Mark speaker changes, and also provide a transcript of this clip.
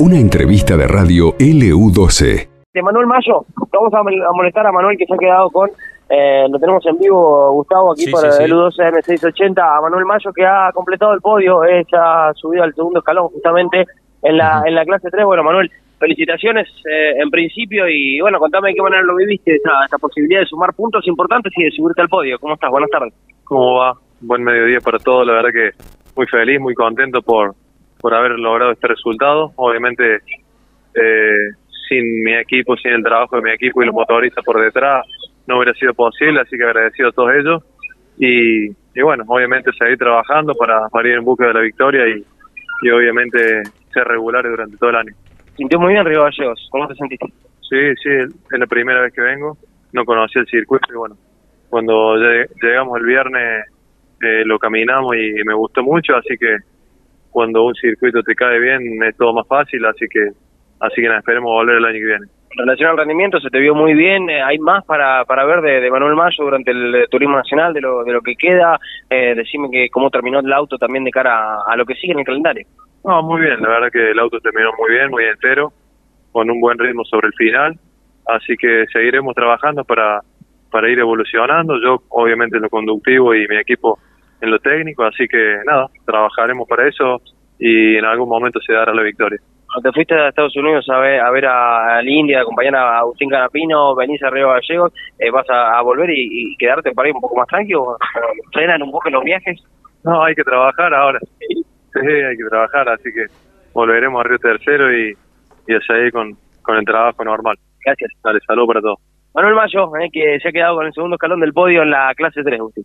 Speaker 1: Una entrevista de radio LU12.
Speaker 2: De Manuel Mayo, vamos a molestar a Manuel que se ha quedado con, eh, lo tenemos en vivo, Gustavo, aquí por el LU12 M680, a Manuel Mayo que ha completado el podio, eh, ha subido al segundo escalón justamente en la, en la clase 3. Bueno, Manuel, felicitaciones eh, en principio y bueno, contame de qué manera lo viviste, esta, esta posibilidad de sumar puntos importantes y de subirte al podio. ¿Cómo estás? Buenas tardes.
Speaker 3: ¿Cómo va? Buen mediodía para todos, la verdad que muy feliz, muy contento por, por haber logrado este resultado. Obviamente, eh, sin mi equipo, sin el trabajo de mi equipo y los motoristas por detrás, no hubiera sido posible, así que agradecido a todos ellos. Y, y bueno, obviamente seguir trabajando para, para ir en busca de la victoria y, y obviamente ser regulares durante todo el año.
Speaker 2: Sintió muy bien Río Gallegos, ¿cómo te sentiste?
Speaker 3: Sí, sí, es la primera vez que vengo, no conocía el circuito y bueno, cuando llegamos el viernes eh, lo caminamos y me gustó mucho, así que cuando un circuito te cae bien es todo más fácil, así que así que nada, esperemos volver el año que viene.
Speaker 2: En relación al rendimiento, se te vio muy bien. Eh, ¿Hay más para, para ver de, Manuel Mayo durante el Turismo Nacional, de lo, de lo que queda? Eh, decime que cómo terminó el auto también de cara a, lo que sigue en el calendario.
Speaker 3: No, muy bien. La verdad que el auto terminó muy bien, muy entero, con un buen ritmo sobre el final. Así que seguiremos trabajando para, para ir evolucionando. Yo, obviamente, en lo conductivo y mi equipo en lo técnico. Así que nada, trabajaremos para eso y en algún momento se dará la victoria.
Speaker 2: Cuando te fuiste a Estados Unidos a ver a, ver a, la India, a acompañar a Agustín Canapino, venís a Río Gallegos, eh, ¿vas a, volver y, quedarte para ir un poco más tranquilo? ¿Frenan un poco los viajes?
Speaker 3: No, hay que trabajar ahora. Sí, hay que trabajar, así que volveremos a Río Tercero y, y a seguir con, con el trabajo normal.
Speaker 2: Gracias.
Speaker 3: Dale, salud para todos.
Speaker 2: Manuel Mayo, eh, que se ha quedado con el segundo escalón del podio en la clase 3, Agustín.